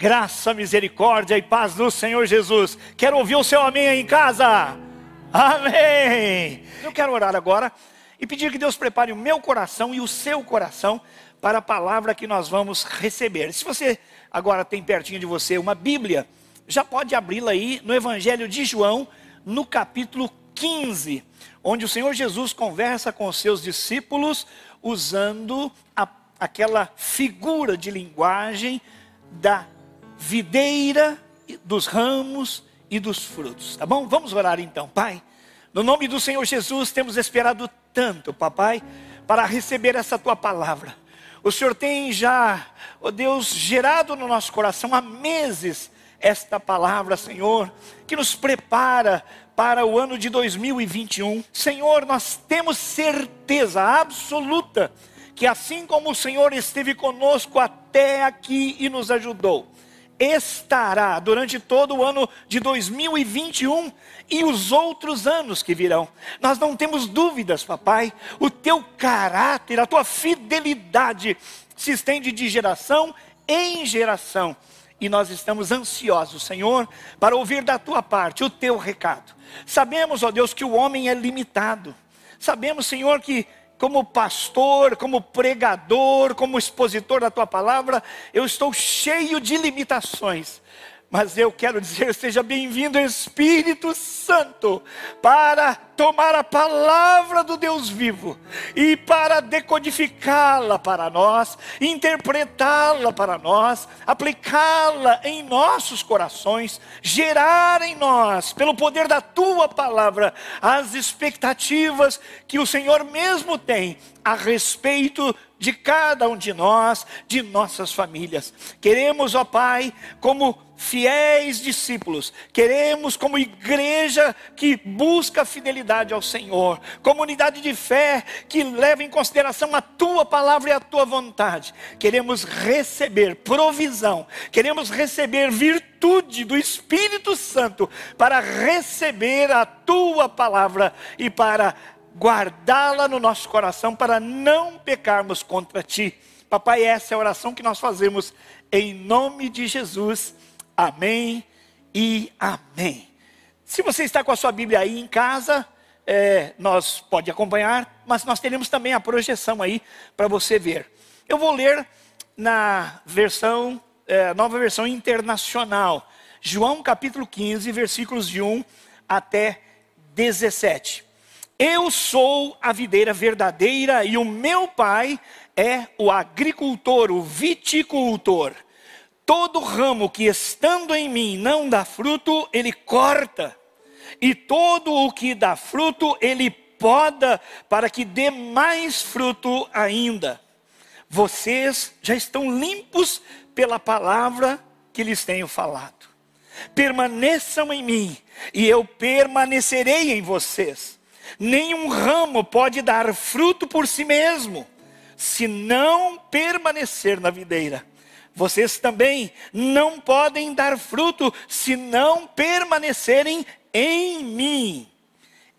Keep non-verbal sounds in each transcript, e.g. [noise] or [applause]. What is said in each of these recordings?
Graça, misericórdia e paz do Senhor Jesus. Quero ouvir o seu amém aí em casa. Amém. Eu quero orar agora e pedir que Deus prepare o meu coração e o seu coração para a palavra que nós vamos receber. Se você agora tem pertinho de você uma Bíblia, já pode abri-la aí no Evangelho de João, no capítulo 15, onde o Senhor Jesus conversa com os seus discípulos usando a, aquela figura de linguagem da videira, dos ramos e dos frutos, tá bom? Vamos orar então, Pai. No nome do Senhor Jesus, temos esperado tanto, papai, para receber essa tua palavra. O Senhor tem já, oh Deus, gerado no nosso coração há meses esta palavra, Senhor, que nos prepara para o ano de 2021. Senhor, nós temos certeza absoluta que assim como o Senhor esteve conosco até aqui e nos ajudou, estará durante todo o ano de 2021 e os outros anos que virão. Nós não temos dúvidas, papai, o teu caráter, a tua fidelidade se estende de geração em geração. E nós estamos ansiosos, Senhor, para ouvir da tua parte o teu recado. Sabemos, ó Deus, que o homem é limitado. Sabemos, Senhor, que como pastor, como pregador, como expositor da tua palavra, eu estou cheio de limitações. Mas eu quero dizer, [laughs] seja bem-vindo Espírito Santo, para tomar a palavra do Deus vivo e para decodificá-la para nós, interpretá-la para nós, aplicá-la em nossos corações, gerar em nós, pelo poder da tua palavra, as expectativas que o Senhor mesmo tem a respeito de cada um de nós, de nossas famílias. Queremos, ó Pai, como fiéis discípulos, queremos, como igreja que busca fidelidade ao Senhor, comunidade de fé que leva em consideração a tua palavra e a tua vontade, queremos receber provisão, queremos receber virtude do Espírito Santo para receber a tua palavra e para guardá-la no nosso coração para não pecarmos contra ti. Papai, essa é a oração que nós fazemos em nome de Jesus. Amém e amém. Se você está com a sua Bíblia aí em casa, é, nós pode acompanhar, mas nós teremos também a projeção aí para você ver. Eu vou ler na versão, é, nova versão internacional, João capítulo 15, versículos de 1 até 17. Eu sou a videira verdadeira e o meu pai é o agricultor, o viticultor. Todo ramo que estando em mim não dá fruto, ele corta, e todo o que dá fruto, ele poda, para que dê mais fruto ainda. Vocês já estão limpos pela palavra que lhes tenho falado. Permaneçam em mim, e eu permanecerei em vocês Nenhum ramo pode dar fruto por si mesmo, se não permanecer na videira. Vocês também não podem dar fruto se não permanecerem em mim.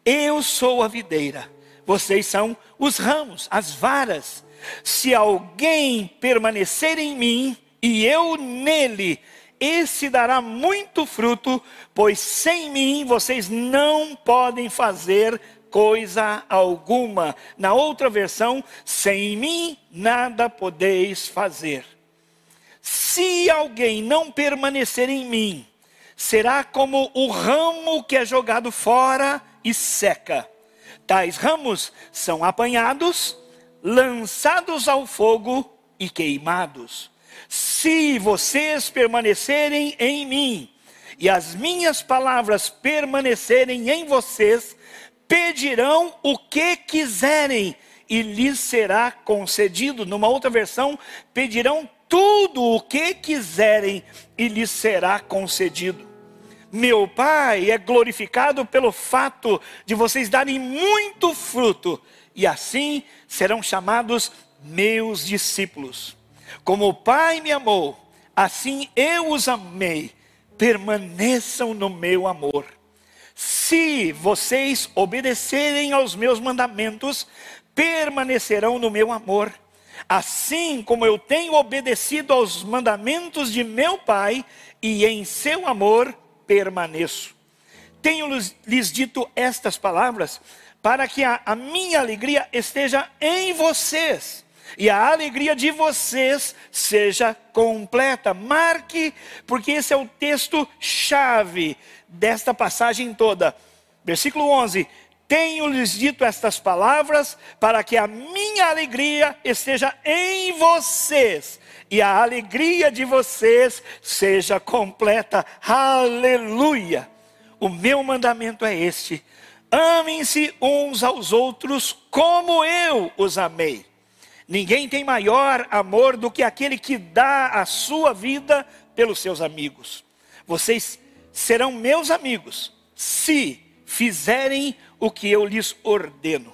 Eu sou a videira, vocês são os ramos, as varas. Se alguém permanecer em mim e eu nele, esse dará muito fruto, pois sem mim vocês não podem fazer coisa alguma. Na outra versão, sem mim nada podeis fazer. Se alguém não permanecer em mim, será como o ramo que é jogado fora e seca. Tais ramos são apanhados, lançados ao fogo e queimados. Se vocês permanecerem em mim, e as minhas palavras permanecerem em vocês, pedirão o que quiserem e lhes será concedido. Numa outra versão, pedirão tudo o que quiserem e lhes será concedido. Meu Pai é glorificado pelo fato de vocês darem muito fruto, e assim serão chamados meus discípulos. Como o Pai me amou, assim eu os amei. Permaneçam no meu amor. Se vocês obedecerem aos meus mandamentos, permanecerão no meu amor, Assim como eu tenho obedecido aos mandamentos de meu Pai, e em seu amor permaneço. Tenho lhes dito estas palavras para que a, a minha alegria esteja em vocês e a alegria de vocês seja completa. Marque, porque esse é o texto chave desta passagem toda. Versículo 11: Tenho-lhes dito estas palavras para que a minha alegria esteja em vocês e a alegria de vocês seja completa. Aleluia! O meu mandamento é este: amem-se uns aos outros como eu os amei. Ninguém tem maior amor do que aquele que dá a sua vida pelos seus amigos. Vocês serão meus amigos se fizerem o que eu lhes ordeno.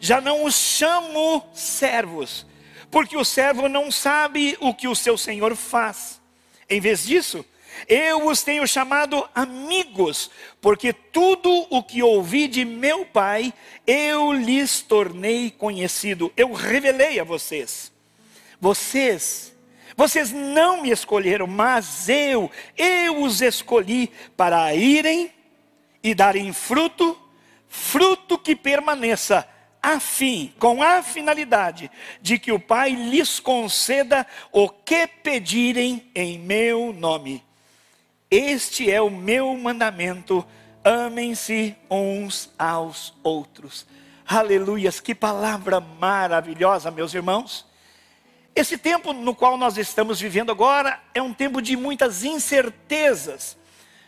Já não os chamo servos, porque o servo não sabe o que o seu senhor faz. Em vez disso, eu os tenho chamado amigos, porque tudo o que ouvi de meu Pai, eu lhes tornei conhecido, eu revelei a vocês. Vocês, vocês não me escolheram, mas eu, eu os escolhi para irem e darem fruto, fruto que permaneça, a fim, com a finalidade de que o Pai lhes conceda o que pedirem em meu nome. Este é o meu mandamento: amem-se uns aos outros. Aleluias, que palavra maravilhosa, meus irmãos. Esse tempo no qual nós estamos vivendo agora é um tempo de muitas incertezas.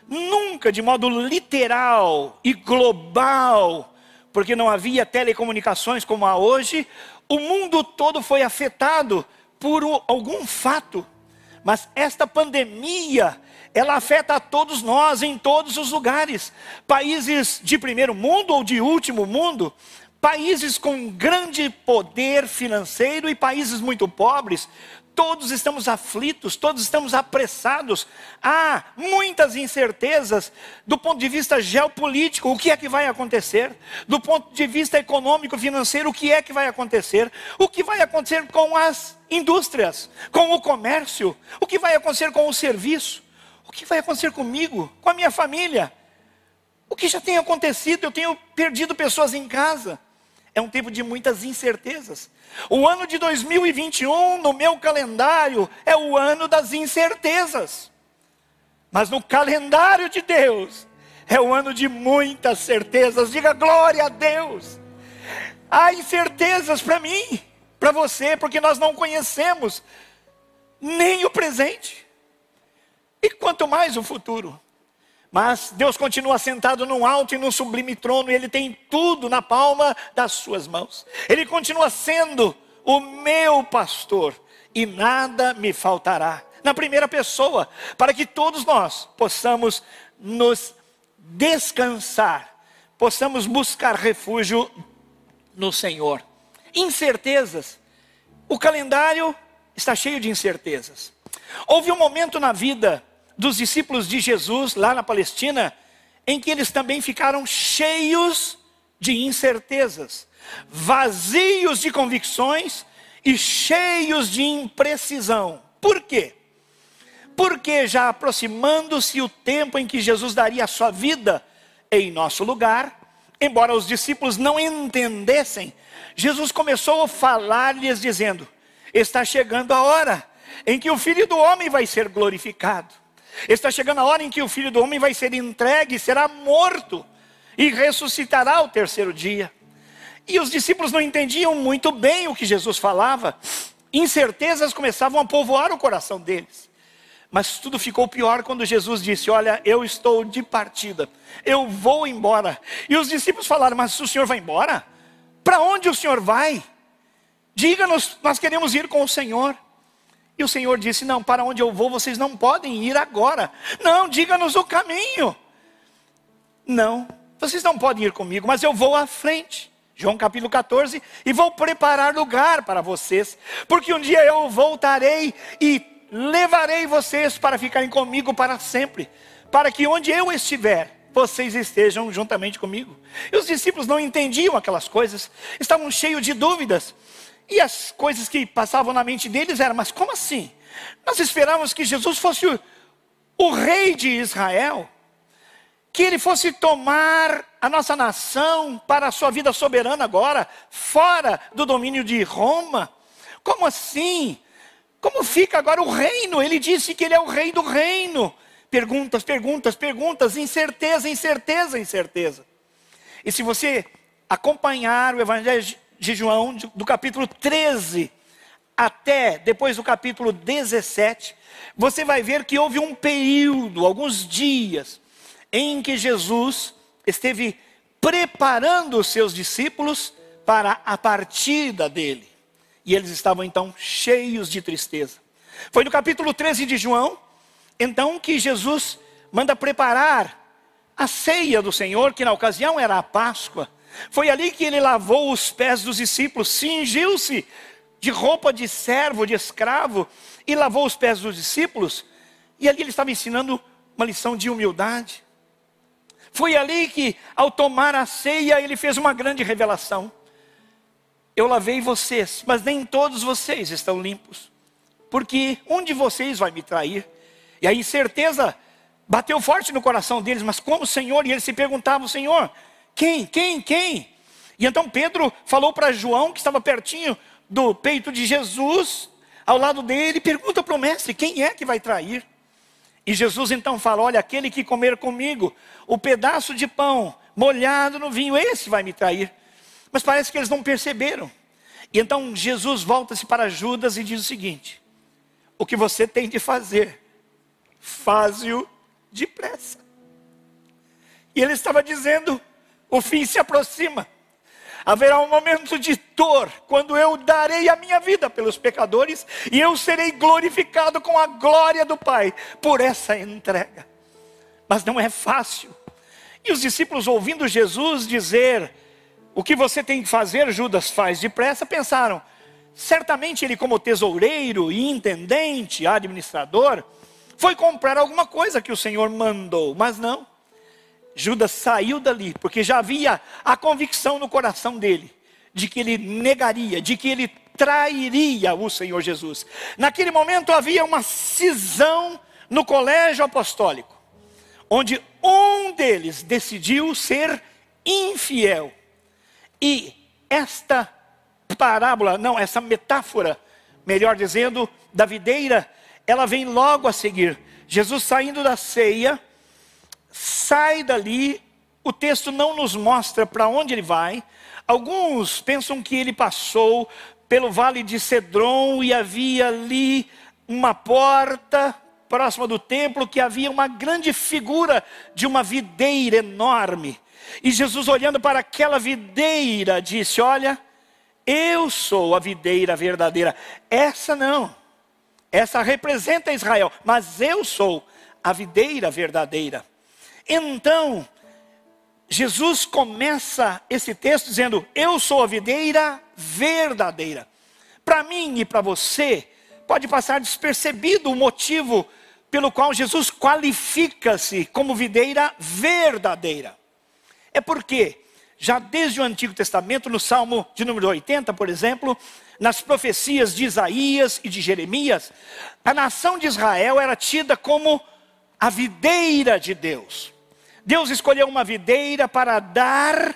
Nunca de modo literal e global, porque não havia telecomunicações como há hoje, o mundo todo foi afetado por algum fato. Mas esta pandemia, ela afeta a todos nós em todos os lugares. Países de primeiro mundo ou de último mundo, países com grande poder financeiro e países muito pobres, todos estamos aflitos, todos estamos apressados. Há muitas incertezas do ponto de vista geopolítico, o que é que vai acontecer? Do ponto de vista econômico, financeiro, o que é que vai acontecer? O que vai acontecer com as indústrias, com o comércio? O que vai acontecer com o serviço? O que vai acontecer comigo, com a minha família? O que já tem acontecido? Eu tenho perdido pessoas em casa. É um tempo de muitas incertezas. O ano de 2021, no meu calendário, é o ano das incertezas. Mas no calendário de Deus, é o ano de muitas certezas. Diga glória a Deus. Há incertezas para mim, para você, porque nós não conhecemos nem o presente. E quanto mais o futuro. Mas Deus continua sentado num alto e num sublime trono, e Ele tem tudo na palma das suas mãos. Ele continua sendo o meu pastor, e nada me faltará. Na primeira pessoa, para que todos nós possamos nos descansar, possamos buscar refúgio no Senhor. Incertezas. O calendário está cheio de incertezas. Houve um momento na vida dos discípulos de Jesus lá na Palestina, em que eles também ficaram cheios de incertezas, vazios de convicções e cheios de imprecisão. Por quê? Porque já aproximando-se o tempo em que Jesus daria a sua vida em nosso lugar, embora os discípulos não entendessem, Jesus começou a falar-lhes dizendo: Está chegando a hora em que o Filho do Homem vai ser glorificado. Está chegando a hora em que o filho do homem vai ser entregue, será morto e ressuscitará ao terceiro dia. E os discípulos não entendiam muito bem o que Jesus falava, incertezas começavam a povoar o coração deles. Mas tudo ficou pior quando Jesus disse: Olha, eu estou de partida, eu vou embora. E os discípulos falaram: Mas o senhor vai embora? Para onde o senhor vai? Diga-nos, nós queremos ir com o Senhor. E o Senhor disse: Não, para onde eu vou, vocês não podem ir agora. Não, diga-nos o caminho. Não, vocês não podem ir comigo, mas eu vou à frente. João capítulo 14, e vou preparar lugar para vocês, porque um dia eu voltarei e levarei vocês para ficarem comigo para sempre, para que onde eu estiver, vocês estejam juntamente comigo. E os discípulos não entendiam aquelas coisas, estavam cheios de dúvidas. E as coisas que passavam na mente deles eram: mas como assim? Nós esperávamos que Jesus fosse o, o rei de Israel, que ele fosse tomar a nossa nação para a sua vida soberana agora, fora do domínio de Roma. Como assim? Como fica agora o reino? Ele disse que ele é o rei do reino. Perguntas, perguntas, perguntas, incerteza, incerteza, incerteza. E se você acompanhar o Evangelho de João, do capítulo 13 até depois do capítulo 17, você vai ver que houve um período, alguns dias, em que Jesus esteve preparando os seus discípulos para a partida dele. E eles estavam então cheios de tristeza. Foi no capítulo 13 de João, então, que Jesus manda preparar a ceia do Senhor, que na ocasião era a Páscoa. Foi ali que ele lavou os pés dos discípulos, cingiu-se de roupa de servo, de escravo, e lavou os pés dos discípulos. E ali ele estava ensinando uma lição de humildade. Foi ali que, ao tomar a ceia, ele fez uma grande revelação. Eu lavei vocês, mas nem todos vocês estão limpos. Porque um de vocês vai me trair. E a incerteza bateu forte no coração deles, mas como Senhor? E eles se perguntavam, Senhor, quem, quem, quem? E então Pedro falou para João, que estava pertinho do peito de Jesus, ao lado dele, pergunta para o mestre: quem é que vai trair? E Jesus então fala: Olha, aquele que comer comigo o pedaço de pão molhado no vinho, esse vai me trair. Mas parece que eles não perceberam. E então Jesus volta-se para Judas e diz o seguinte: O que você tem de fazer, faze-o depressa. E ele estava dizendo: o fim se aproxima. Haverá um momento de dor, quando eu darei a minha vida pelos pecadores, e eu serei glorificado com a glória do Pai por essa entrega. Mas não é fácil. E os discípulos, ouvindo Jesus dizer: O que você tem que fazer, Judas faz depressa, pensaram: certamente ele, como tesoureiro e intendente, administrador, foi comprar alguma coisa que o Senhor mandou, mas não. Judas saiu dali, porque já havia a convicção no coração dele de que ele negaria, de que ele trairia o Senhor Jesus. Naquele momento havia uma cisão no colégio apostólico, onde um deles decidiu ser infiel. E esta parábola, não, essa metáfora, melhor dizendo, da videira ela vem logo a seguir. Jesus saindo da ceia, sai dali, o texto não nos mostra para onde ele vai. Alguns pensam que ele passou pelo vale de Cedron e havia ali uma porta próxima do templo que havia uma grande figura de uma videira enorme. E Jesus, olhando para aquela videira, disse: Olha, eu sou a videira verdadeira. Essa não. Essa representa Israel, mas eu sou a videira verdadeira. Então, Jesus começa esse texto dizendo: Eu sou a videira verdadeira. Para mim e para você, pode passar despercebido o motivo pelo qual Jesus qualifica-se como videira verdadeira. É porque, já desde o Antigo Testamento, no Salmo de número 80, por exemplo, nas profecias de Isaías e de Jeremias, a nação de Israel era tida como a videira de Deus. Deus escolheu uma videira para dar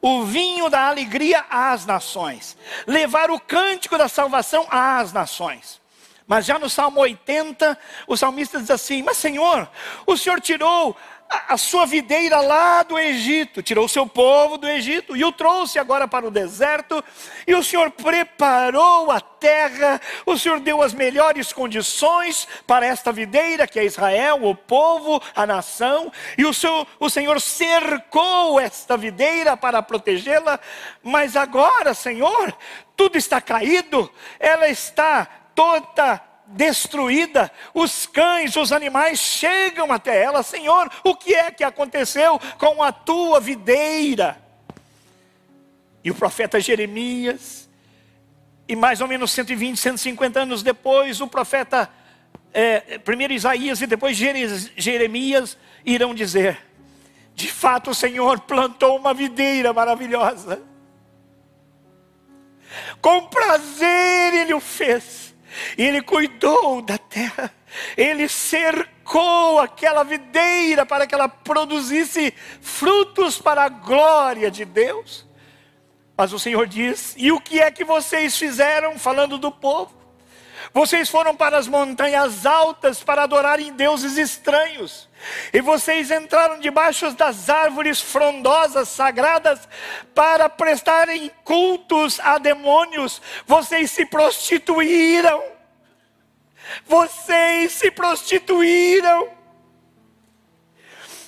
o vinho da alegria às nações, levar o cântico da salvação às nações. Mas já no Salmo 80, o salmista diz assim: Mas Senhor, o Senhor tirou a, sua videira lá do Egito, tirou o seu povo do Egito e o trouxe agora para o deserto, e o Senhor preparou a terra, o Senhor deu as melhores condições para esta videira que é Israel, o povo, a nação, e o, seu, o Senhor cercou esta videira para protegê-la, mas agora, Senhor, tudo está caído, ela está toda destruída, os cães, os animais chegam até ela, Senhor, o que é que aconteceu com a tua videira? E o profeta Jeremias, e mais ou menos 120, 150 anos depois, o profeta, é, primeiro Isaías e depois Jeremias, irão dizer: de fato o Senhor plantou uma videira maravilhosa Com prazer ele o fez. Ele cuidou da terra. Ele cercou aquela videira para que ela produzisse frutos para a glória de Deus. Mas o Senhor diz: E o que é que vocês fizeram? Falando do povo. Vocês foram para as montanhas altas para adorarem deuses estranhos. E vocês entraram debaixo das árvores frondosas, sagradas, para prestarem cultos a demônios. Vocês se prostituíram. Vocês se prostituíram.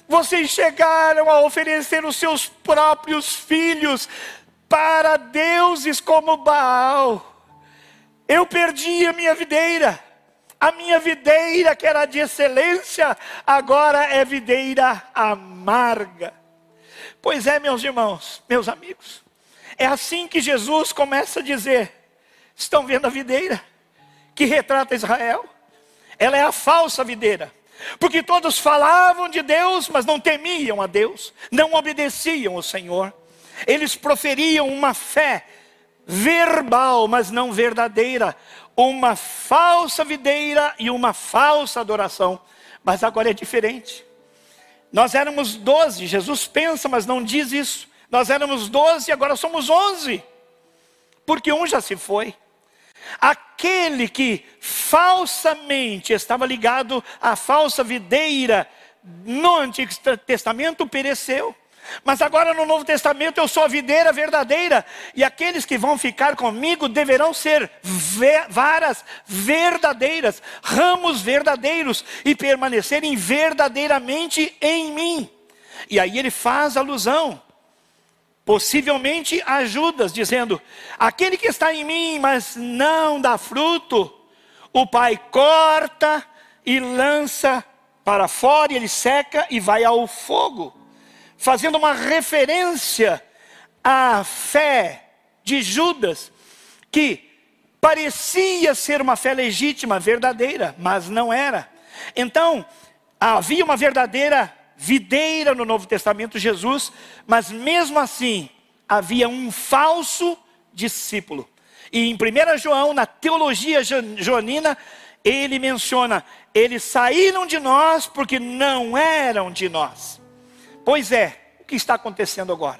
Vocês chegaram a oferecer os seus próprios filhos para deuses como Baal. Eu perdi a minha videira. A minha videira, que era de excelência, agora é videira amarga. Pois é, meus irmãos, meus amigos. É assim que Jesus começa a dizer: estão vendo a videira que retrata Israel? Ela é a falsa videira. Porque todos falavam de Deus, mas não temiam a Deus, não obedeciam ao Senhor. Eles proferiam uma fé verbal, mas não verdadeira, uma falsa videira e uma falsa adoração. Mas agora é diferente. Nós éramos doze, Jesus pensa, mas não diz isso. Nós éramos doze, agora somos onze, porque um já se foi. Aquele que falsamente estava ligado à falsa videira no Antigo Testamento pereceu. Mas agora no Novo Testamento eu sou a videira verdadeira, e aqueles que vão ficar comigo deverão ser varas verdadeiras, ramos verdadeiros, e permanecerem verdadeiramente em mim. E aí ele faz alusão, possivelmente a Judas, dizendo: aquele que está em mim, mas não dá fruto, o Pai corta e lança para fora, e ele seca e vai ao fogo fazendo uma referência à fé de Judas, que parecia ser uma fé legítima, verdadeira, mas não era. Então, havia uma verdadeira videira no Novo Testamento, Jesus, mas mesmo assim, havia um falso discípulo. E em 1 João, na teologia joanina, ele menciona: eles saíram de nós porque não eram de nós. Pois é, o que está acontecendo agora?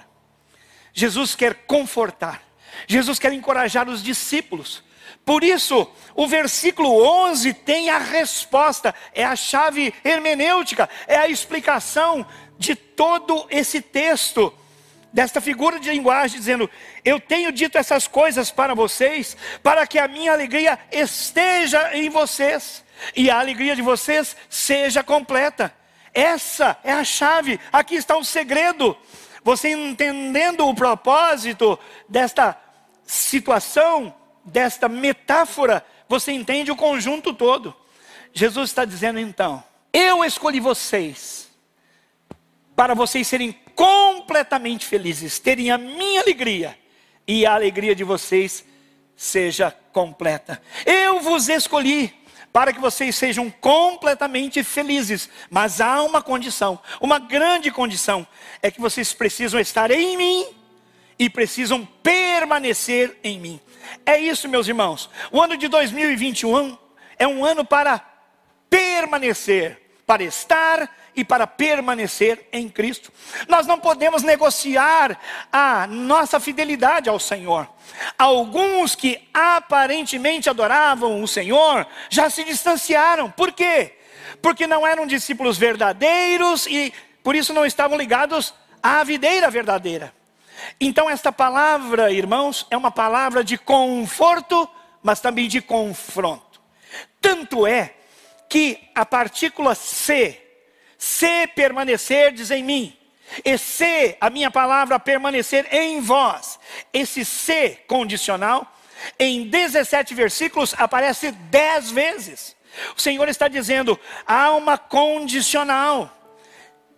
Jesus quer confortar, Jesus quer encorajar os discípulos. Por isso, o versículo 11 tem a resposta, é a chave hermenêutica, é a explicação de todo esse texto, desta figura de linguagem, dizendo: Eu tenho dito essas coisas para vocês, para que a minha alegria esteja em vocês, e a alegria de vocês seja completa. Essa é a chave, aqui está o segredo. Você entendendo o propósito desta situação, desta metáfora, você entende o conjunto todo. Jesus está dizendo então: Eu escolhi vocês para vocês serem completamente felizes, terem a minha alegria e a alegria de vocês seja completa. Eu vos escolhi para que vocês sejam completamente felizes. Mas há uma condição, uma grande condição, é que vocês precisam estar em mim e precisam permanecer em mim. É isso, meus irmãos. O ano de 2021 é um ano para permanecer, para estar e para permanecer em Cristo. Nós não podemos negociar a nossa fidelidade ao Senhor. Alguns que aparentemente adoravam o Senhor já se distanciaram. Por quê? Porque não eram discípulos verdadeiros e por isso não estavam ligados à videira verdadeira. Então, esta palavra, irmãos, é uma palavra de conforto, mas também de confronto. Tanto é que a partícula C se permanecerdes em mim, e se a minha palavra permanecer em vós, esse se condicional, em 17 versículos aparece 10 vezes. O Senhor está dizendo, há uma condicional.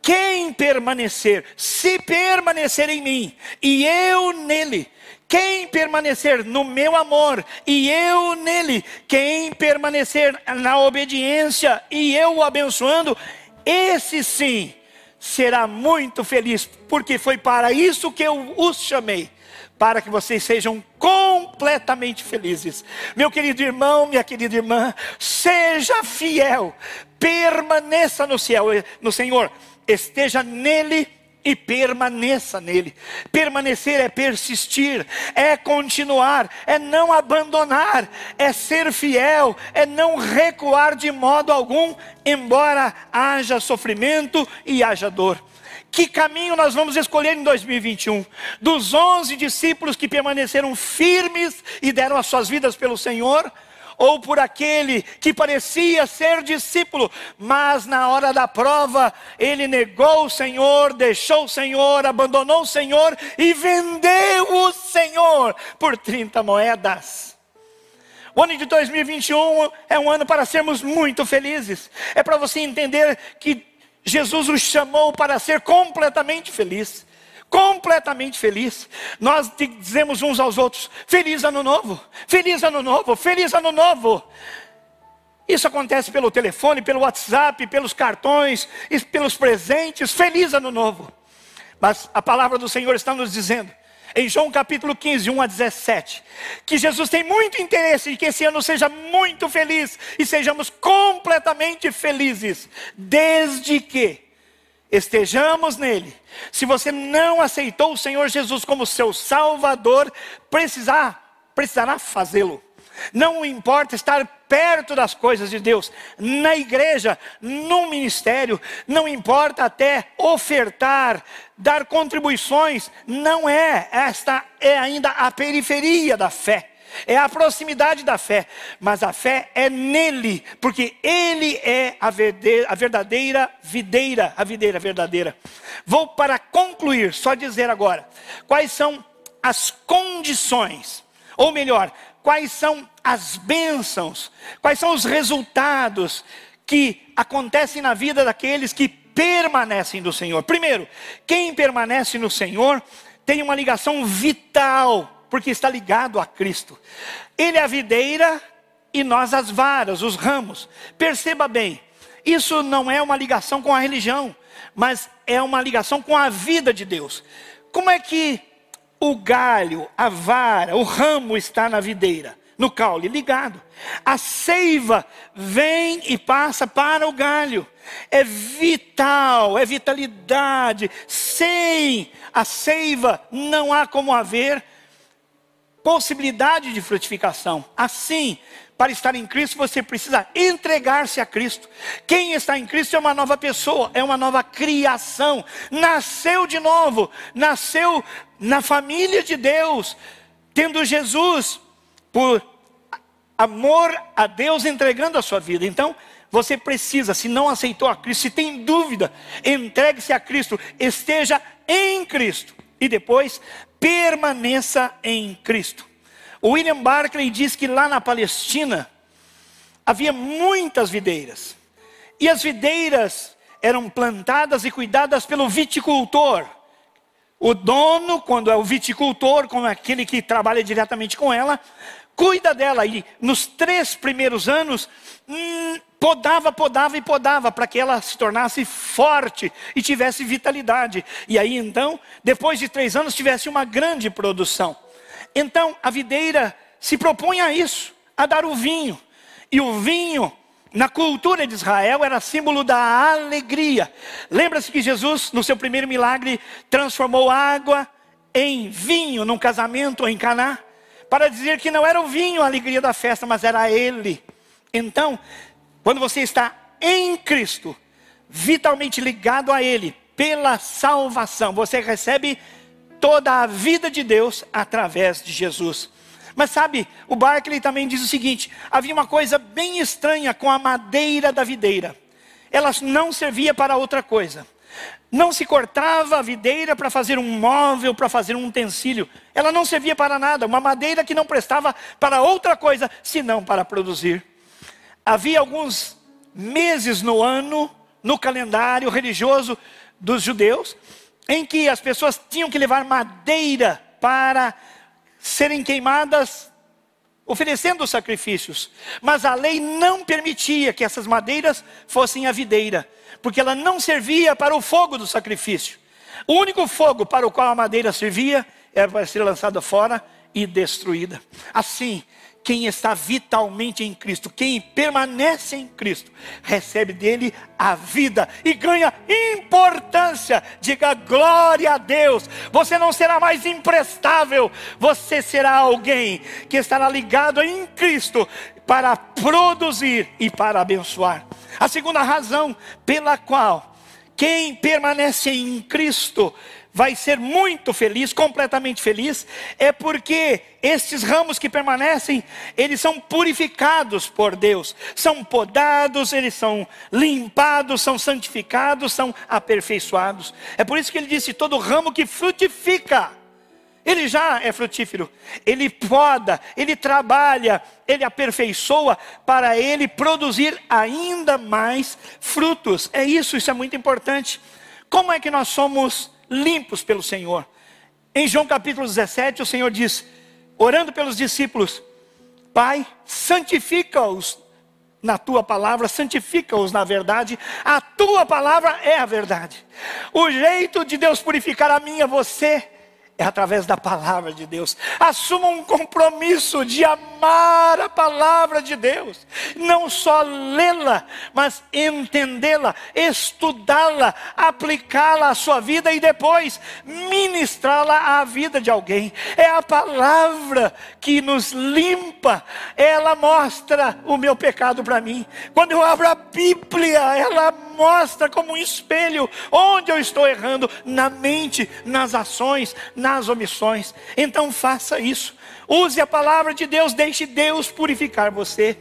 Quem permanecer, se permanecer em mim e eu nele, quem permanecer no meu amor e eu nele, quem permanecer na obediência e eu o abençoando, esse sim será muito feliz, porque foi para isso que eu os chamei para que vocês sejam completamente felizes. Meu querido irmão, minha querida irmã, seja fiel, permaneça no céu, no Senhor, esteja nele e permaneça nele. Permanecer é persistir, é continuar, é não abandonar, é ser fiel, é não recuar de modo algum, embora haja sofrimento e haja dor. Que caminho nós vamos escolher em 2021? Dos onze discípulos que permaneceram firmes e deram as suas vidas pelo Senhor, ou por aquele que parecia ser discípulo, mas na hora da prova ele negou o Senhor, deixou o Senhor, abandonou o Senhor e vendeu o Senhor por 30 moedas. O ano de 2021 é um ano para sermos muito felizes. É para você entender que Jesus os chamou para ser completamente feliz. Completamente feliz. Nós dizemos uns aos outros: Feliz ano novo, feliz ano novo, feliz ano novo. Isso acontece pelo telefone, pelo WhatsApp, pelos cartões, pelos presentes. Feliz ano novo. Mas a palavra do Senhor está nos dizendo em João capítulo 15, 1 a 17, que Jesus tem muito interesse em que esse ano seja muito feliz e sejamos completamente felizes, desde que estejamos nele. Se você não aceitou o Senhor Jesus como seu Salvador, precisar, precisará fazê-lo. Não importa estar perto das coisas de Deus, na igreja, no ministério, não importa até ofertar, dar contribuições, não é, esta é ainda a periferia da fé. É a proximidade da fé, mas a fé é nele, porque ele é a verdadeira videira, a videira verdadeira. Vou para concluir, só dizer agora, quais são as condições, ou melhor, quais são as bênçãos, quais são os resultados que acontecem na vida daqueles que permanecem do Senhor. Primeiro, quem permanece no Senhor tem uma ligação vital, porque está ligado a Cristo. Ele é a videira e nós as varas, os ramos. Perceba bem, isso não é uma ligação com a religião, mas é uma ligação com a vida de Deus. Como é que o galho, a vara, o ramo está na videira, no caule, ligado. A seiva vem e passa para o galho. É vital, é vitalidade. Sem a seiva não há como haver possibilidade de frutificação. Assim, para estar em Cristo, você precisa entregar-se a Cristo. Quem está em Cristo é uma nova pessoa, é uma nova criação. Nasceu de novo, nasceu na família de Deus, tendo Jesus por amor a Deus entregando a sua vida. Então, você precisa, se não aceitou a Cristo, se tem dúvida, entregue-se a Cristo, esteja em Cristo e depois permaneça em Cristo. O William Barclay diz que lá na Palestina havia muitas videiras. E as videiras eram plantadas e cuidadas pelo viticultor. O dono, quando é o viticultor, como é aquele que trabalha diretamente com ela, cuida dela. E nos três primeiros anos, hum, podava, podava e podava, para que ela se tornasse forte e tivesse vitalidade. E aí então, depois de três anos, tivesse uma grande produção. Então a videira se propõe a isso, a dar o vinho. E o vinho na cultura de Israel era símbolo da alegria. Lembra-se que Jesus, no seu primeiro milagre, transformou água em vinho num casamento em Caná, para dizer que não era o vinho a alegria da festa, mas era ele. Então, quando você está em Cristo, vitalmente ligado a ele pela salvação, você recebe toda a vida de Deus através de Jesus. Mas sabe, o Barclay também diz o seguinte: havia uma coisa bem estranha com a madeira da videira. Ela não servia para outra coisa. Não se cortava a videira para fazer um móvel, para fazer um utensílio. Ela não servia para nada. Uma madeira que não prestava para outra coisa, senão para produzir. Havia alguns meses no ano, no calendário religioso dos judeus, em que as pessoas tinham que levar madeira para serem queimadas oferecendo sacrifícios. Mas a lei não permitia que essas madeiras fossem a videira, porque ela não servia para o fogo do sacrifício. O único fogo para o qual a madeira servia era para ser lançada fora e destruída. Assim, quem está vitalmente em Cristo, quem permanece em Cristo, recebe dele a vida e ganha importância. Diga glória a Deus. Você não será mais imprestável, você será alguém que estará ligado em Cristo para produzir e para abençoar. A segunda razão pela qual quem permanece em Cristo vai ser muito feliz, completamente feliz, é porque estes ramos que permanecem, eles são purificados por Deus, são podados, eles são limpados, são santificados, são aperfeiçoados. É por isso que ele disse: todo ramo que frutifica, ele já é frutífero, ele poda, ele trabalha, ele aperfeiçoa para ele produzir ainda mais frutos. É isso, isso é muito importante. Como é que nós somos limpos pelo Senhor. Em João capítulo 17, o Senhor diz, orando pelos discípulos: Pai, santifica-os na tua palavra, santifica-os na verdade, a tua palavra é a verdade. O jeito de Deus purificar a minha, você, é através da palavra de Deus. Assuma um compromisso de amar a palavra de Deus, não só lê-la, mas entendê-la, estudá-la, aplicá-la à sua vida e depois ministrá-la à vida de alguém. É a palavra que nos limpa, ela mostra o meu pecado para mim. Quando eu abro a Bíblia, ela mostra como um espelho onde eu estou errando na mente, nas ações, nas omissões. Então faça isso. Use a palavra de Deus, deixe Deus purificar você.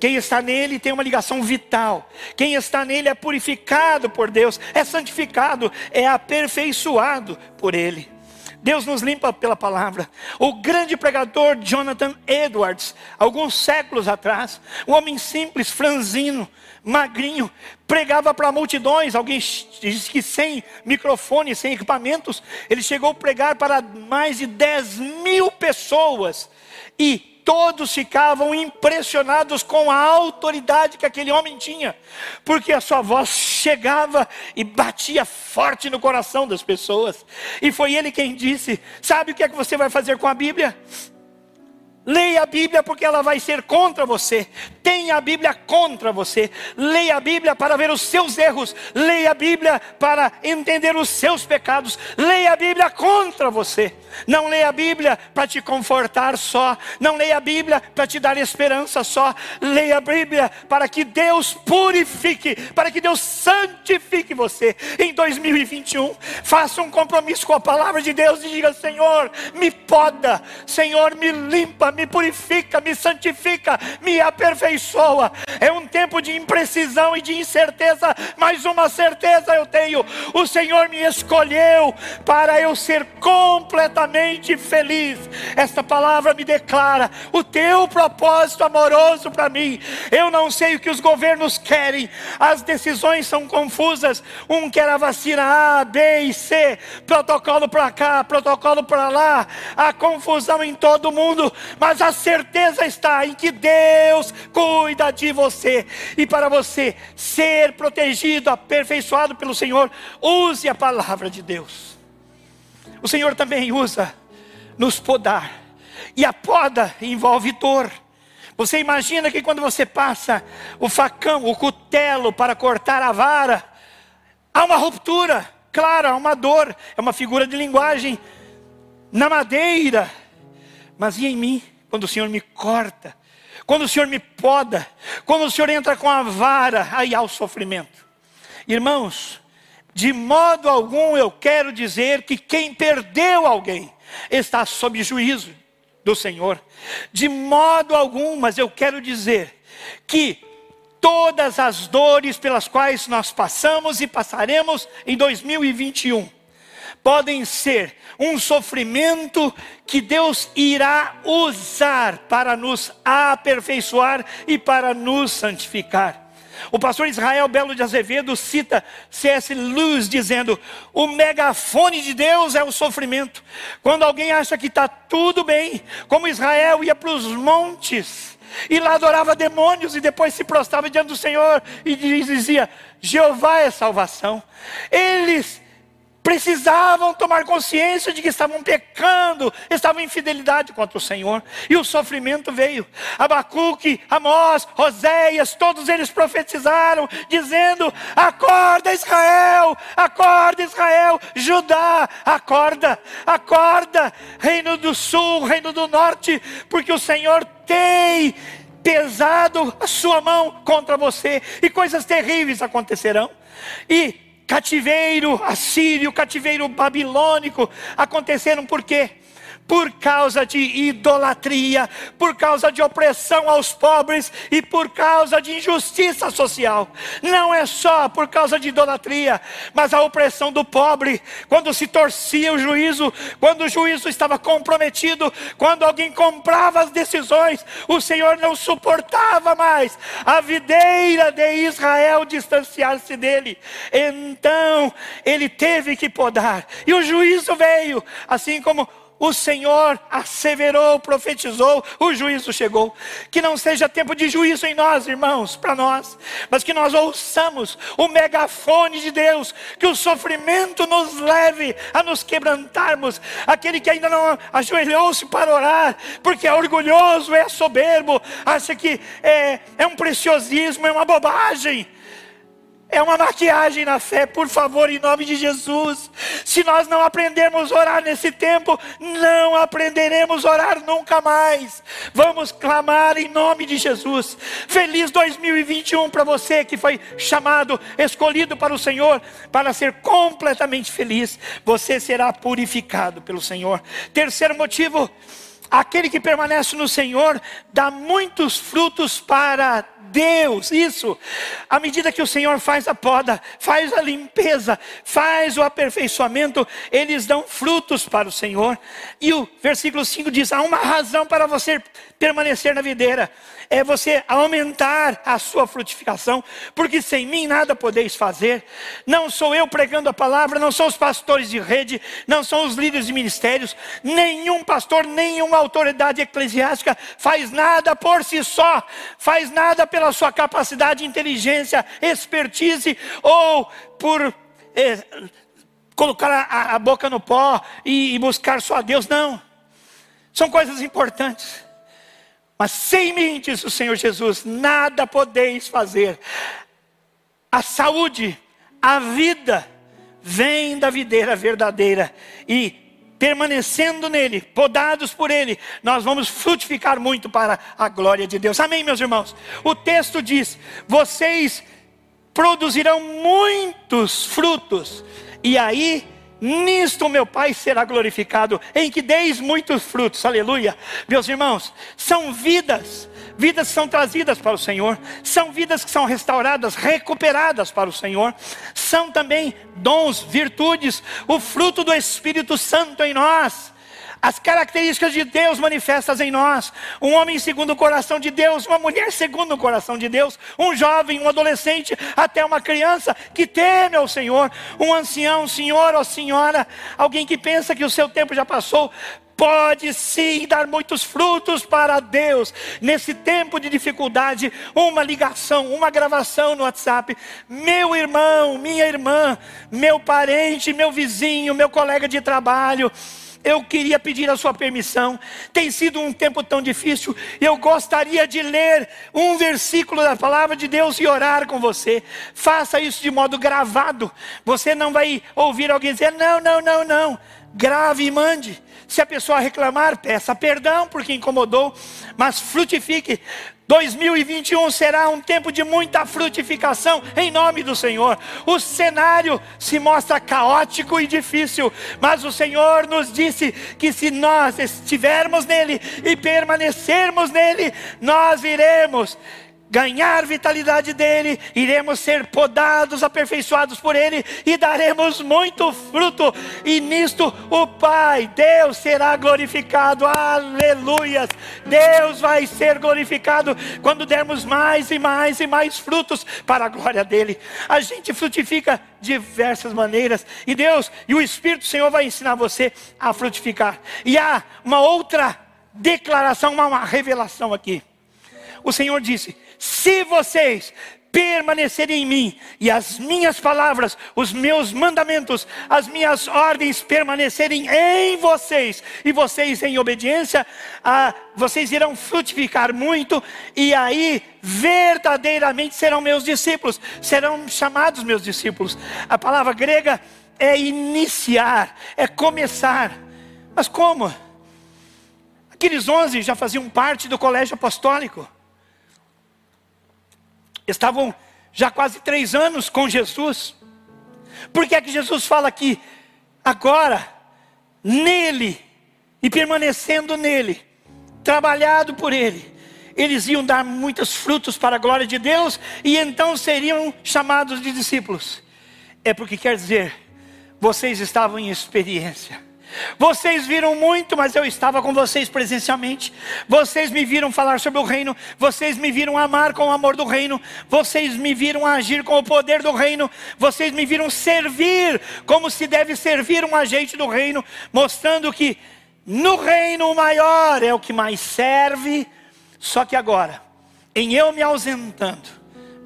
Quem está nele tem uma ligação vital. Quem está nele é purificado por Deus, é santificado, é aperfeiçoado por ele. Deus nos limpa pela palavra. O grande pregador Jonathan Edwards, alguns séculos atrás, um homem simples, franzino, magrinho, pregava para multidões. Alguém diz que sem microfone, sem equipamentos, ele chegou a pregar para mais de 10 mil pessoas. E todos ficavam impressionados com a autoridade que aquele homem tinha, porque a sua voz chegava e batia forte no coração das pessoas. E foi ele quem disse: Sabe o que é que você vai fazer com a Bíblia? Leia a Bíblia porque ela vai ser contra você. Tenha a Bíblia contra você. Leia a Bíblia para ver os seus erros. Leia a Bíblia para entender os seus pecados. Leia a Bíblia contra você. Não leia a Bíblia para te confortar só. Não leia a Bíblia para te dar esperança só. Leia a Bíblia para que Deus purifique, para que Deus santifique você. Em 2021, faça um compromisso com a palavra de Deus e diga: Senhor, me poda. Senhor, me limpa me purifica, me santifica, me aperfeiçoa. É um tempo de imprecisão e de incerteza, mas uma certeza eu tenho: o Senhor me escolheu para eu ser completamente feliz. Esta palavra me declara o teu propósito amoroso para mim. Eu não sei o que os governos querem, as decisões são confusas. Um quer a vacina A, B e C, protocolo para cá, protocolo para lá, a confusão em todo mundo, mas mas a certeza está em que Deus cuida de você. E para você ser protegido, aperfeiçoado pelo Senhor, use a palavra de Deus. O Senhor também usa nos podar. E a poda envolve dor. Você imagina que quando você passa o facão, o cutelo para cortar a vara, há uma ruptura, claro, há uma dor, é uma figura de linguagem na madeira, mas e em mim? Quando o Senhor me corta, quando o Senhor me poda, quando o Senhor entra com a vara, aí há o sofrimento. Irmãos, de modo algum eu quero dizer que quem perdeu alguém está sob juízo do Senhor. De modo algum, mas eu quero dizer que todas as dores pelas quais nós passamos e passaremos em 2021 podem ser um sofrimento que Deus irá usar para nos aperfeiçoar e para nos santificar. O pastor Israel Belo de Azevedo cita C.S. Lewis dizendo: o megafone de Deus é o sofrimento. Quando alguém acha que está tudo bem, como Israel ia para os montes e lá adorava demônios e depois se prostrava diante do Senhor e dizia: Jeová é salvação. Eles precisavam tomar consciência de que estavam pecando, estavam em infidelidade contra o Senhor, e o sofrimento veio. Abacuque, Amós, Oséias, todos eles profetizaram, dizendo: Acorda Israel, acorda Israel, Judá, acorda, acorda, Reino do Sul, Reino do Norte, porque o Senhor tem pesado a sua mão contra você, e coisas terríveis acontecerão. E cativeiro assírio, cativeiro babilônico aconteceram por quê? Por causa de idolatria, por causa de opressão aos pobres e por causa de injustiça social. Não é só por causa de idolatria, mas a opressão do pobre, quando se torcia o juízo, quando o juízo estava comprometido, quando alguém comprava as decisões, o Senhor não suportava mais a videira de Israel distanciar-se dele. Então, ele teve que podar, e o juízo veio, assim como o Senhor asseverou, profetizou, o juízo chegou. Que não seja tempo de juízo em nós, irmãos, para nós, mas que nós ouçamos o megafone de Deus, que o sofrimento nos leve a nos quebrantarmos. Aquele que ainda não ajoelhou-se para orar, porque é orgulhoso, é soberbo, acha que é, é um preciosismo, é uma bobagem. É uma maquiagem na fé, por favor, em nome de Jesus. Se nós não aprendermos a orar nesse tempo, não aprenderemos a orar nunca mais. Vamos clamar em nome de Jesus. Feliz 2021 para você que foi chamado, escolhido para o Senhor, para ser completamente feliz. Você será purificado pelo Senhor. Terceiro motivo Aquele que permanece no Senhor dá muitos frutos para Deus. Isso. À medida que o Senhor faz a poda, faz a limpeza, faz o aperfeiçoamento, eles dão frutos para o Senhor. E o versículo 5 diz: há uma razão para você permanecer na videira é você aumentar a sua frutificação, porque sem mim nada podeis fazer. Não sou eu pregando a palavra, não são os pastores de rede, não são os líderes de ministérios, nenhum pastor, nenhuma autoridade eclesiástica faz nada por si só, faz nada pela sua capacidade, inteligência, expertise ou por. Eh, colocar a, a, boca no pó e, e buscar só a Deus, não. São coisas importantes. Mas sem mim, diz o Senhor Jesus, nada podeis fazer. A saúde, a vida, vem da videira verdadeira. E permanecendo nele, podados por ele, nós vamos frutificar muito para a glória de Deus. Amém, meus irmãos? O texto diz: vocês produzirão muitos frutos. E aí Nisto meu Pai será glorificado, em que deis muitos frutos, aleluia. Meus irmãos, são vidas, vidas que são trazidas para o Senhor, são vidas que são restauradas, recuperadas para o Senhor, são também dons, virtudes, o fruto do Espírito Santo em nós as características de Deus manifestas em nós. Um homem segundo o coração de Deus, uma mulher segundo o coração de Deus, um jovem, um adolescente, até uma criança que teme ao Senhor, um ancião, um senhor ou senhora, alguém que pensa que o seu tempo já passou, pode sim dar muitos frutos para Deus. Nesse tempo de dificuldade, uma ligação, uma gravação no WhatsApp. Meu irmão, minha irmã, meu parente, meu vizinho, meu colega de trabalho eu queria pedir a sua permissão. Tem sido um tempo tão difícil. Eu gostaria de ler um versículo da palavra de Deus e orar com você. Faça isso de modo gravado. Você não vai ouvir alguém dizer: não, não, não, não. Grave e mande. Se a pessoa reclamar, peça perdão porque incomodou, mas frutifique. 2021 será um tempo de muita frutificação em nome do Senhor. O cenário se mostra caótico e difícil, mas o Senhor nos disse que se nós estivermos nele e permanecermos nele, nós iremos ganhar vitalidade dele, iremos ser podados, aperfeiçoados por ele e daremos muito fruto, e nisto o Pai, Deus será glorificado, aleluias. Deus vai ser glorificado quando dermos mais e mais e mais frutos para a glória dele. A gente frutifica diversas maneiras, e Deus e o Espírito do Senhor vai ensinar você a frutificar. E há uma outra declaração, uma revelação aqui. O Senhor disse: se vocês permanecerem em mim e as minhas palavras, os meus mandamentos, as minhas ordens permanecerem em vocês e vocês em obediência, a, vocês irão frutificar muito e aí verdadeiramente serão meus discípulos, serão chamados meus discípulos. A palavra grega é iniciar, é começar. Mas como? Aqueles onze já faziam parte do colégio apostólico estavam já quase três anos com Jesus. Por que é que Jesus fala aqui, agora, nele, e permanecendo nele, trabalhado por ele, eles iam dar muitos frutos para a glória de Deus, e então seriam chamados de discípulos. É porque quer dizer, vocês estavam em experiência vocês viram muito, mas eu estava com vocês presencialmente. Vocês me viram falar sobre o reino. Vocês me viram amar com o amor do reino. Vocês me viram agir com o poder do reino. Vocês me viram servir como se deve servir um agente do reino, mostrando que no reino o maior é o que mais serve. Só que agora, em eu me ausentando,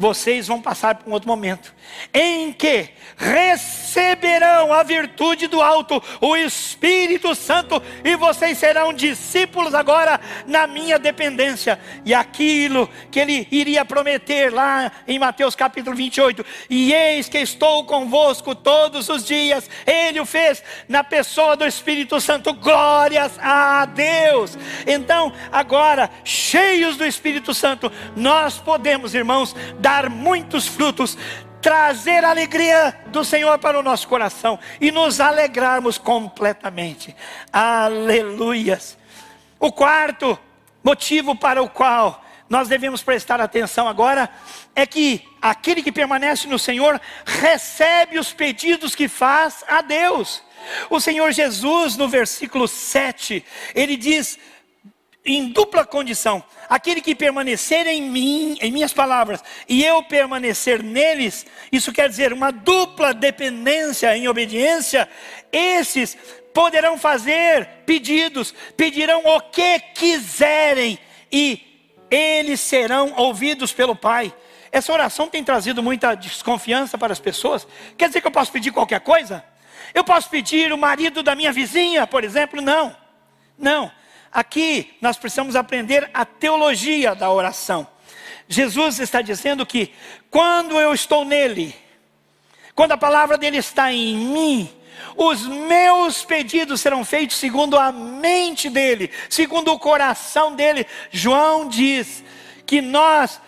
vocês vão passar por um outro momento em que receberão a virtude do alto, o Espírito Santo, e vocês serão discípulos agora na minha dependência. E aquilo que ele iria prometer lá em Mateus capítulo 28, e eis que estou convosco todos os dias, ele o fez na pessoa do Espírito Santo, glórias a Deus. Então, agora, cheios do Espírito Santo, nós podemos, irmãos, dar muitos frutos trazer a alegria do Senhor para o nosso coração e nos alegrarmos completamente. Aleluias. O quarto motivo para o qual nós devemos prestar atenção agora é que aquele que permanece no Senhor recebe os pedidos que faz a Deus. O Senhor Jesus, no versículo 7, ele diz: em dupla condição. Aquele que permanecer em mim, em minhas palavras, e eu permanecer neles, isso quer dizer uma dupla dependência em obediência, esses poderão fazer pedidos, pedirão o que quiserem e eles serão ouvidos pelo Pai. Essa oração tem trazido muita desconfiança para as pessoas. Quer dizer que eu posso pedir qualquer coisa? Eu posso pedir o marido da minha vizinha, por exemplo? Não. Não. Aqui nós precisamos aprender a teologia da oração. Jesus está dizendo que quando eu estou nele, quando a palavra dele está em mim, os meus pedidos serão feitos segundo a mente dele, segundo o coração dele. João diz que nós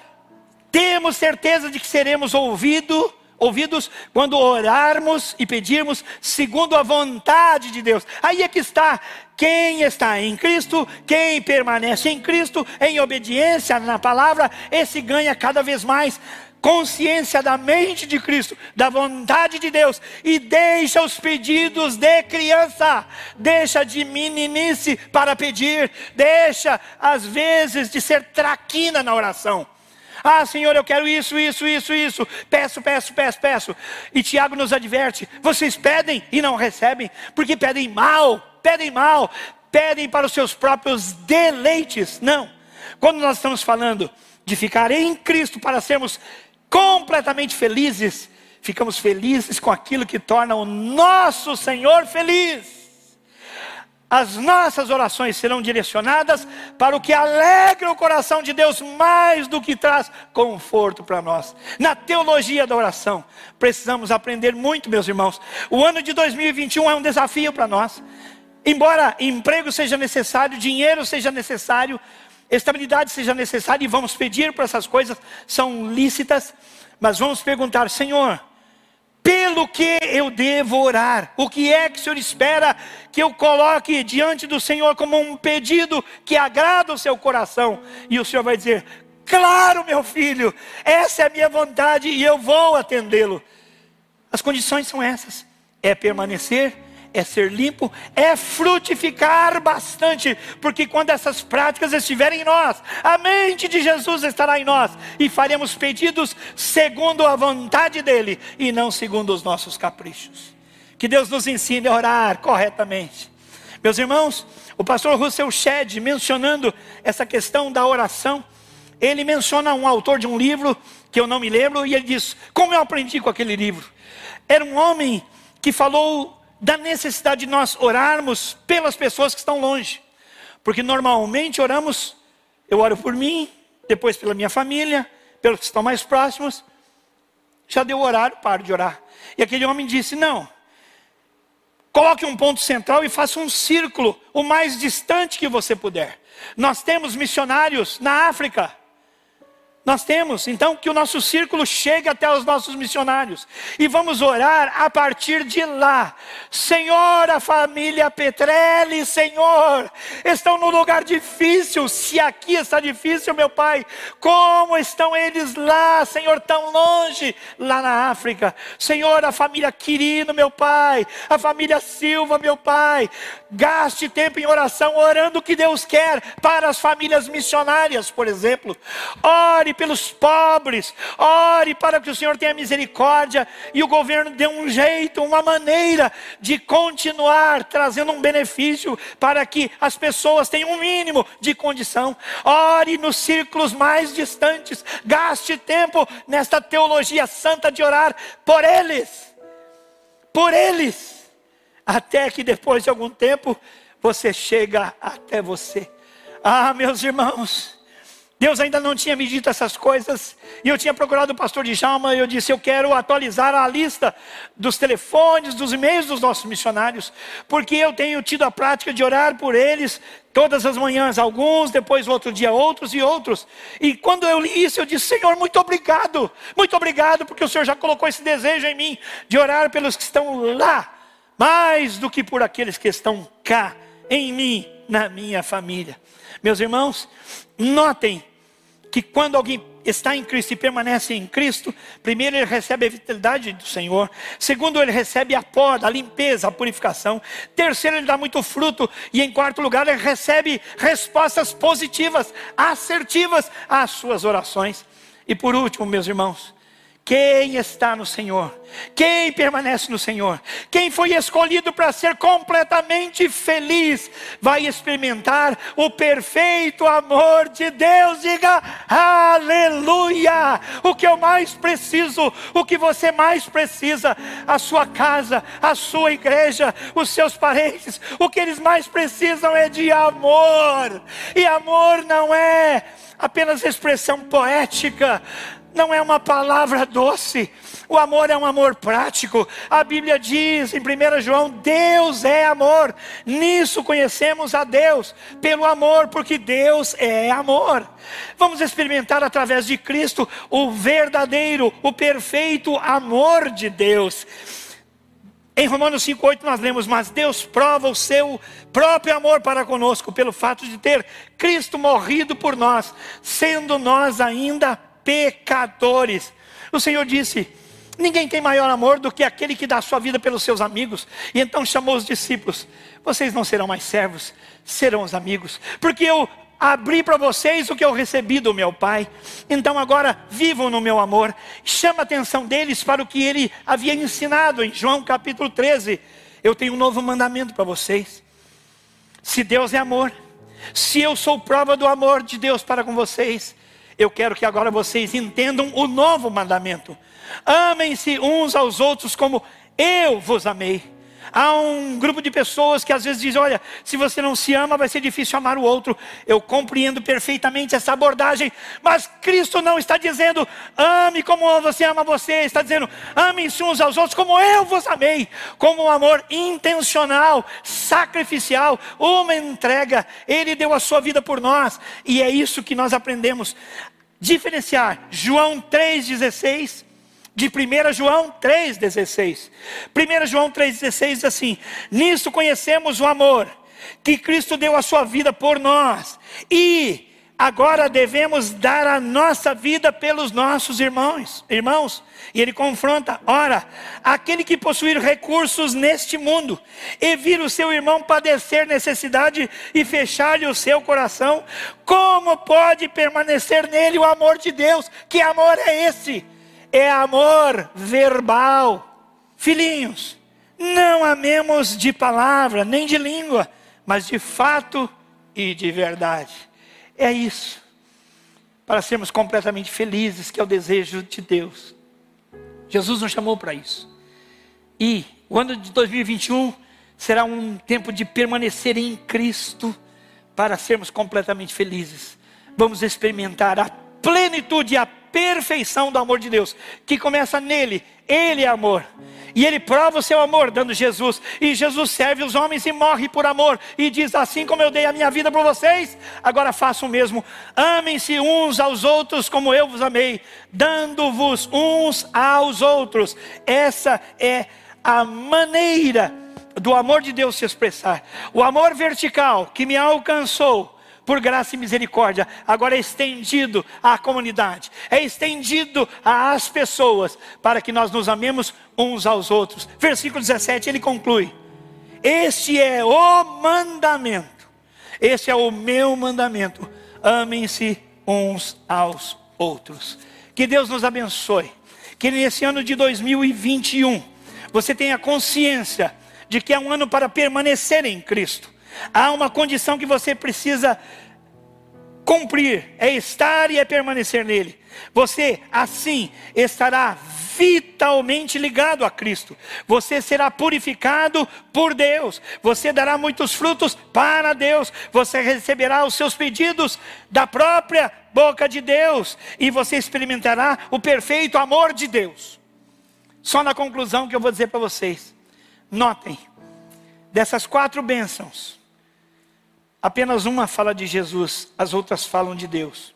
temos certeza de que seremos ouvidos ouvidos quando orarmos e pedirmos segundo a vontade de Deus. Aí é que está quem está em Cristo, quem permanece em Cristo, em obediência na palavra, esse ganha cada vez mais consciência da mente de Cristo, da vontade de Deus, e deixa os pedidos de criança, deixa de meninice para pedir, deixa às vezes de ser traquina na oração. Ah, Senhor, eu quero isso, isso, isso, isso. Peço, peço, peço, peço. E Tiago nos adverte: vocês pedem e não recebem, porque pedem mal, pedem mal, pedem para os seus próprios deleites. Não. Quando nós estamos falando de ficar em Cristo para sermos completamente felizes, ficamos felizes com aquilo que torna o nosso Senhor feliz as nossas orações serão direcionadas para o que alegra o coração de Deus mais do que traz conforto para nós. Na teologia da oração, precisamos aprender muito, meus irmãos. O ano de 2021 é um desafio para nós. Embora emprego seja necessário, dinheiro seja necessário, estabilidade seja necessária, e vamos pedir para essas coisas, são lícitas, mas vamos perguntar: Senhor, pelo que eu devo orar? O que é que o Senhor espera que eu coloque diante do Senhor como um pedido que agrada o seu coração? E o Senhor vai dizer: Claro, meu filho, essa é a minha vontade e eu vou atendê-lo. As condições são essas: é permanecer é ser limpo, é frutificar bastante, porque quando essas práticas estiverem em nós, a mente de Jesus estará em nós e faremos pedidos segundo a vontade dEle e não segundo os nossos caprichos. Que Deus nos ensine a orar corretamente. Meus irmãos, o pastor Russell Shedd, mencionando essa questão da oração, ele menciona um autor de um livro que eu não me lembro, e ele diz: Como eu aprendi com aquele livro? Era um homem que falou da necessidade de nós orarmos pelas pessoas que estão longe, porque normalmente oramos, eu oro por mim, depois pela minha família, pelos que estão mais próximos. Já deu o horário, paro de orar. E aquele homem disse: Não, coloque um ponto central e faça um círculo o mais distante que você puder. Nós temos missionários na África. Nós temos, então, que o nosso círculo chegue até os nossos missionários. E vamos orar a partir de lá. Senhor, a família Petrelli, Senhor, estão num lugar difícil. Se aqui está difícil, meu Pai, como estão eles lá, Senhor, tão longe, lá na África. Senhor, a família Quirino, meu Pai, a família Silva, meu Pai. Gaste tempo em oração, orando o que Deus quer para as famílias missionárias, por exemplo. Ore pelos pobres, ore para que o Senhor tenha misericórdia e o governo dê um jeito, uma maneira de continuar trazendo um benefício para que as pessoas tenham um mínimo de condição. Ore nos círculos mais distantes, gaste tempo nesta teologia santa de orar por eles, por eles, até que depois de algum tempo você chega até você. Ah, meus irmãos, Deus ainda não tinha me dito essas coisas, e eu tinha procurado o pastor Djalma, e eu disse: Eu quero atualizar a lista dos telefones, dos e-mails dos nossos missionários, porque eu tenho tido a prática de orar por eles todas as manhãs, alguns, depois outro dia outros e outros. E quando eu li isso, eu disse: Senhor, muito obrigado, muito obrigado, porque o Senhor já colocou esse desejo em mim de orar pelos que estão lá, mais do que por aqueles que estão cá, em mim, na minha família. Meus irmãos, notem que quando alguém está em Cristo e permanece em Cristo, primeiro ele recebe a vitalidade do Senhor, segundo ele recebe a poda, a limpeza, a purificação, terceiro ele dá muito fruto e em quarto lugar ele recebe respostas positivas, assertivas às suas orações. E por último, meus irmãos, quem está no Senhor? Quem permanece no Senhor? Quem foi escolhido para ser completamente feliz, vai experimentar o perfeito amor de Deus. Diga aleluia! O que eu mais preciso, o que você mais precisa, a sua casa, a sua igreja, os seus parentes, o que eles mais precisam é de amor. E amor não é apenas expressão poética não é uma palavra doce, o amor é um amor prático. A Bíblia diz em 1 João: Deus é amor, nisso conhecemos a Deus, pelo amor, porque Deus é amor. Vamos experimentar através de Cristo o verdadeiro, o perfeito amor de Deus. Em Romanos 5,8 nós lemos: Mas Deus prova o seu próprio amor para conosco, pelo fato de ter Cristo morrido por nós, sendo nós ainda pecadores. O Senhor disse: Ninguém tem maior amor do que aquele que dá a sua vida pelos seus amigos. E então chamou os discípulos: Vocês não serão mais servos, serão os amigos, porque eu abri para vocês o que eu recebi do meu Pai. Então agora vivam no meu amor. Chama a atenção deles para o que ele havia ensinado em João capítulo 13. Eu tenho um novo mandamento para vocês. Se Deus é amor, se eu sou prova do amor de Deus para com vocês, eu quero que agora vocês entendam o novo mandamento. Amem-se uns aos outros como eu vos amei. Há um grupo de pessoas que às vezes dizem: Olha, se você não se ama, vai ser difícil amar o outro. Eu compreendo perfeitamente essa abordagem, mas Cristo não está dizendo: Ame como você ama você, está dizendo: Amem-se uns aos outros como eu vos amei, como um amor intencional, sacrificial, uma entrega. Ele deu a sua vida por nós, e é isso que nós aprendemos. Diferenciar João 3,16 de 1 João 3,16. 1 João 3,16 diz assim: Nisso conhecemos o amor, que Cristo deu a sua vida por nós, e agora devemos dar a nossa vida pelos nossos irmãos. Irmãos, e ele confronta: ora, aquele que possuir recursos neste mundo e vir o seu irmão padecer necessidade e fechar-lhe o seu coração, como pode permanecer nele o amor de Deus? Que amor é esse? É amor verbal. Filhinhos, não amemos de palavra, nem de língua, mas de fato e de verdade. É isso. para sermos completamente felizes, que é o desejo de Deus. Jesus nos chamou para isso. E o ano de 2021 será um tempo de permanecer em Cristo para sermos completamente felizes. Vamos experimentar a plenitude e a perfeição do amor de Deus, que começa nele. Ele é amor. E ele prova o seu amor dando Jesus. E Jesus serve os homens e morre por amor. E diz: Assim como eu dei a minha vida por vocês, agora façam o mesmo. Amem-se uns aos outros como eu vos amei, dando-vos uns aos outros. Essa é a maneira do amor de Deus se expressar. O amor vertical que me alcançou por graça e misericórdia, agora é estendido à comunidade, é estendido às pessoas, para que nós nos amemos uns aos outros. Versículo 17 ele conclui: Este é o mandamento, este é o meu mandamento, amem-se uns aos outros. Que Deus nos abençoe, que nesse ano de 2021 você tenha consciência de que é um ano para permanecer em Cristo Há uma condição que você precisa cumprir, é estar e é permanecer nele. Você assim estará vitalmente ligado a Cristo. Você será purificado por Deus. Você dará muitos frutos para Deus. Você receberá os seus pedidos da própria boca de Deus e você experimentará o perfeito amor de Deus. Só na conclusão que eu vou dizer para vocês. Notem, dessas quatro bênçãos, Apenas uma fala de Jesus, as outras falam de Deus.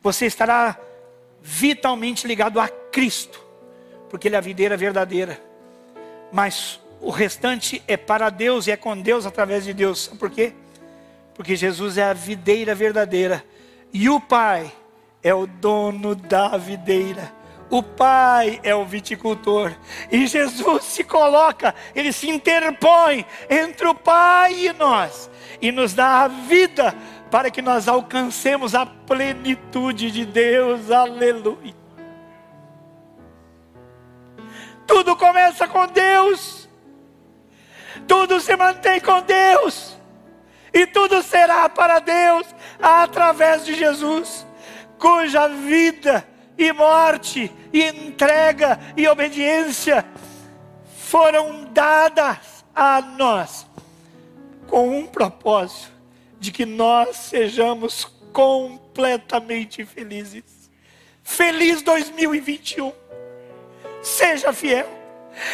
Você estará vitalmente ligado a Cristo, porque Ele é a videira verdadeira. Mas o restante é para Deus e é com Deus através de Deus. Por quê? Porque Jesus é a videira verdadeira e o Pai é o dono da videira. O Pai é o viticultor. E Jesus se coloca, ele se interpõe entre o Pai e nós e nos dá a vida para que nós alcancemos a plenitude de Deus. Aleluia. Tudo começa com Deus. Tudo se mantém com Deus. E tudo será para Deus através de Jesus, cuja vida e morte e entrega e obediência foram dadas a nós com um propósito: de que nós sejamos completamente felizes. Feliz 2021. Seja fiel.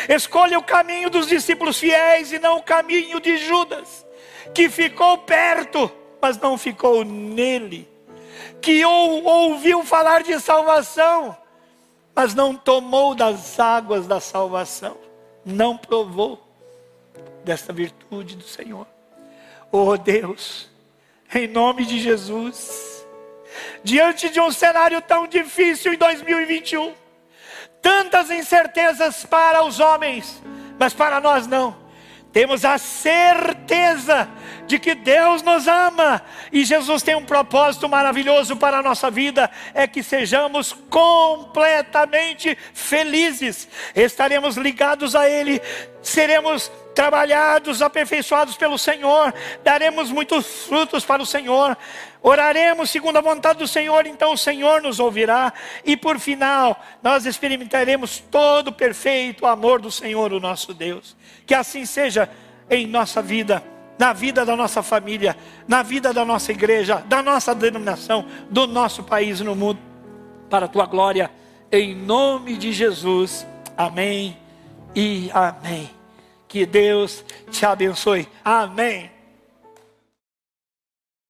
Escolha o caminho dos discípulos fiéis e não o caminho de Judas, que ficou perto, mas não ficou nele. Que ou, ouviu falar de salvação, mas não tomou das águas da salvação, não provou desta virtude do Senhor. Oh Deus, em nome de Jesus, diante de um cenário tão difícil em 2021, tantas incertezas para os homens, mas para nós não. Temos a certeza de que Deus nos ama e Jesus tem um propósito maravilhoso para a nossa vida: é que sejamos completamente felizes, estaremos ligados a Ele, seremos trabalhados, aperfeiçoados pelo Senhor, daremos muitos frutos para o Senhor, oraremos segundo a vontade do Senhor, então o Senhor nos ouvirá, e por final, nós experimentaremos todo o perfeito amor do Senhor, o nosso Deus. Que assim seja em nossa vida, na vida da nossa família, na vida da nossa igreja, da nossa denominação, do nosso país no mundo, para a tua glória, em nome de Jesus. Amém e amém. Que Deus te abençoe. Amém.